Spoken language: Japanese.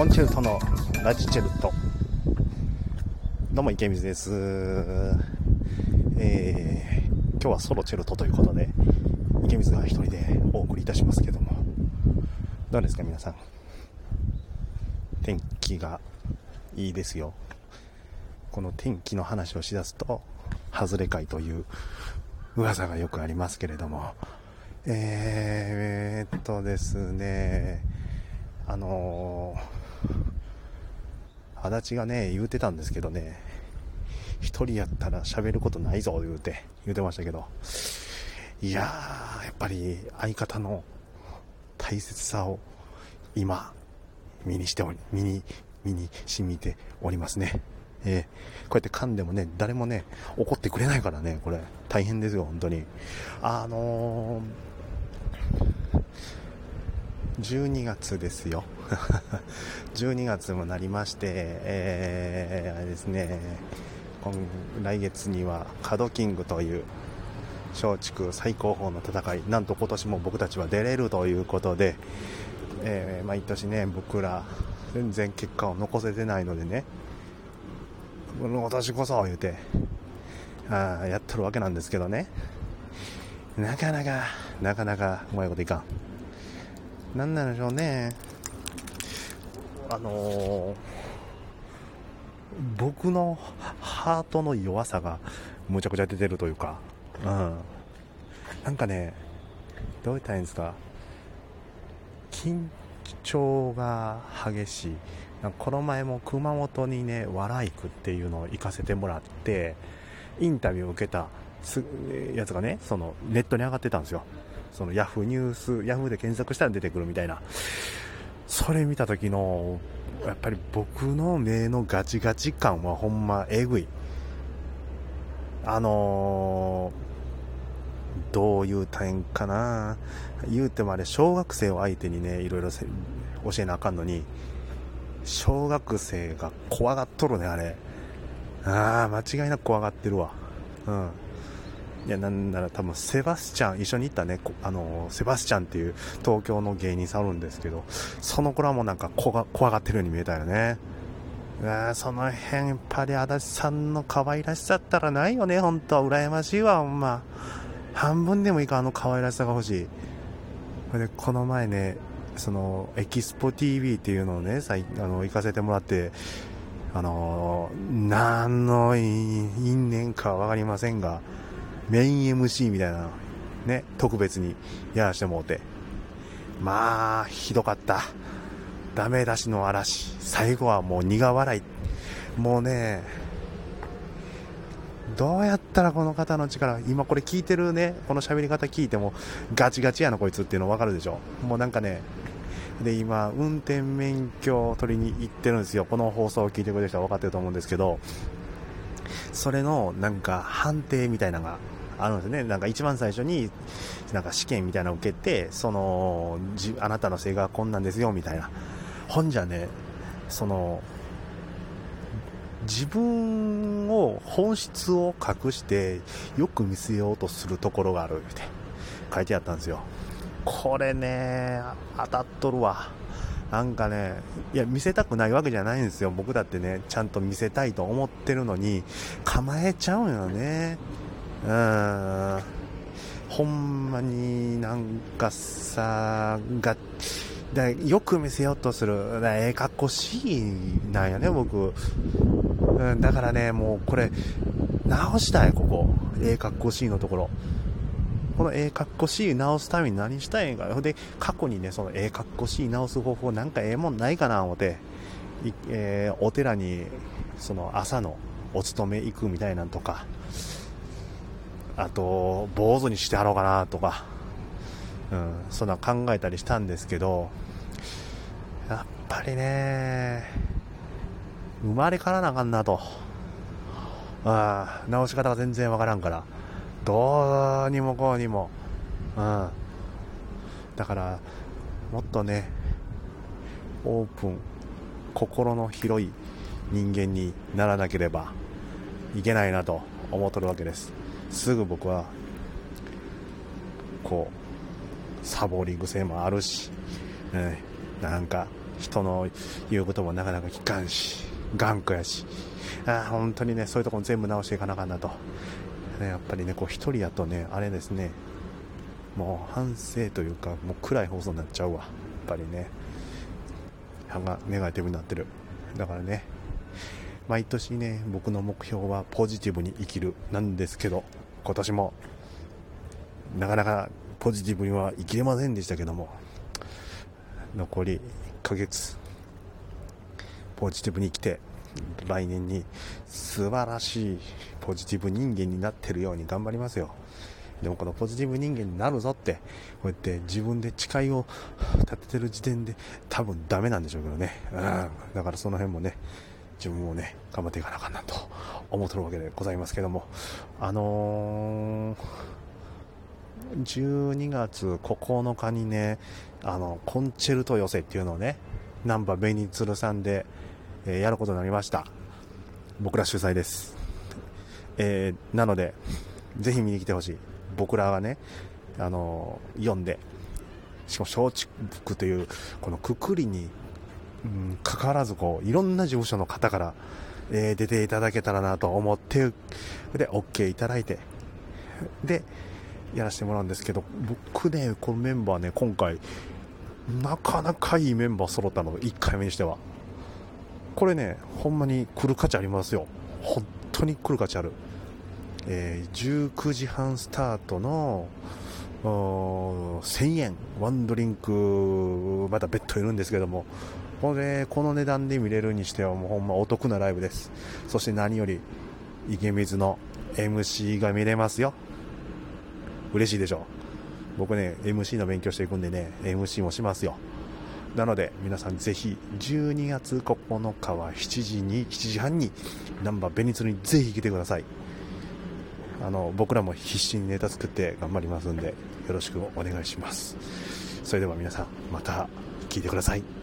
コンチェルトのラジチェルト。どうも池水です。えー、今日はソロチェルトということで池水が一人でお送りいたしますけども。どうですか皆さん。天気がいいですよ。この天気の話をしだすと外れ会という噂がよくありますけれども。えー、っとですね。あのー、足立がね、言うてたんですけどね、一人やったら喋ることないぞ、言うて、言うてましたけど、いやー、やっぱり相方の大切さを今、身にしており、身に、身に染みておりますね。えー、こうやって噛んでもね、誰もね、怒ってくれないからね、これ、大変ですよ、本当に。あのー12月ですよ。12月もなりまして、えー、あれですね。今来月にはカドキングという松竹最高峰の戦いなんと今年も僕たちは出れるということで、えー、毎年ね僕ら全然結果を残せてないのでね今年こそ言うてあやっとるわけなんですけどね。なかなかなかなかうまいこといかん。なんなんでしょうね。あのー、僕のハートの弱さがむちゃくちゃ出てるというか、うん。なんかね、どう言ったらいいんですか、緊張が激しい。この前も熊本にね、笑いくっていうのを行かせてもらって、インタビューを受けたやつがね、そのネットに上がってたんですよ。そのヤフーニュース、ヤフーで検索したら出てくるみたいな。それ見た時の、やっぱり僕の目のガチガチ感はほんまえぐい。あのー、どういう大かな言うてもあれ、小学生を相手にね、いろいろ教えなあかんのに、小学生が怖がっとるね、あれ。ああ、間違いなく怖がってるわ。うん。いや、なんなら多分セバスチャン、一緒に行ったね、あの、セバスチャンっていう東京の芸人さんおるんですけど、その子らもうなんか怖がってるように見えたよね。その辺、やっぱり足立さんの可愛らしさったらないよね、ほんと。羨ましいわ、ほんま。半分でもいいか、あの可愛らしさが欲しい。で、この前ね、その、エキスポ TV っていうのをね、さいあの、行かせてもらって、あの何の因縁かわかりませんが、メイン MC みたいなのね、特別にやらしてもうて。まあ、ひどかった。ダメ出しの嵐。最後はもう苦笑い。もうね、どうやったらこの方の力、今これ聞いてるね、この喋り方聞いても、ガチガチやなこいつっていうの分かるでしょ。もうなんかね、で、今、運転免許を取りに行ってるんですよ。この放送を聞いてくれる人は分かってると思うんですけど、それのなんか判定みたいなのがあるんですね。なんか一番最初に、なんか試験みたいなのを受けて、その、じあなたの性格はこんなんですよ、みたいな。ほんじゃね、その、自分を、本質を隠して、よく見せようとするところがある、って書いてあったんですよ。これね、当たっとるわ。なんかね、いや、見せたくないわけじゃないんですよ。僕だってね、ちゃんと見せたいと思ってるのに、構えちゃうよね。うん。ほんまになんかさ、が、だよく見せようとする。だええ格好しいなんやね、僕。うん、だからね、もうこれ、直したい、ここ。ええ格好しいのところ。このええ格好しい直すために何したいんか。で、過去にね、そのええ格好しい直す方法なんかええもんないかな思って、えー、お寺に、その朝のお勤め行くみたいなんとか、あと、坊主にしてはろうかなとか、うん、そんな考えたりしたんですけど、やっぱりね、生まれからなあかんなと。ああ、直し方が全然わからんから。どうにもこうにも。うん。だから、もっとね、オープン、心の広い人間にならなければいけないなと思っとるわけです。すぐ僕はこうサボり癖もあるし、ね、なんか人の言うこともなかなか聞かんし頑固やしあ本当にねそういうところ全部直していかなあかんなと、ね、やっぱりねこう一人やとねあれですねもう反省というかもう暗い放送になっちゃうわ。やっぱりねがネガティブになってる。だからね毎年ね僕の目標はポジティブに生きるなんですけど今年もなかなかポジティブには生きれませんでしたけども残り1ヶ月ポジティブに生きて来年に素晴らしいポジティブ人間になってるように頑張りますよ。でもこのポジティブ人間になるぞってこうやって自分で誓いを立ててる時点で多分ダメなんでしょうけどね、うん、だからその辺もね自分もね頑張っていかなあかんなと思ってるわけでございますけども。あのー、12月9日にねあのコンチェルト寄せっていうのをね難波ベニツルさんで、えー、やることになりました。僕ら主催です、えー、なのでぜひ見に来てほしい。僕らはねあの読んでしかも松竹というこのくくりに、うん、かかわらずこういろんな事務所の方から、えー、出ていただけたらなと思ってで OK いただいてでやらせてもらうんですけど僕ねこのメンバーね今回なかなかいいメンバー揃ったの1回目にしては。これねほんまに来る価値ありますよ。本当に来る価値ある。えー、19時半スタートの1000円。ワンドリンクまた別途いるんですけども。これこの値段で見れるにしてはもうほんまお得なライブです。そして何より池水の MC が見れますよ。嬉しいでしょう。僕ね MC の勉強していくんでね MC もしますよ。なので皆さんぜひ12月9日は7時に7時半にナンバーベニツにぜひ来てください。あの僕らも必死にネタ作って頑張りますんでよろしくお願いします。それでは皆さんまた聞いてください。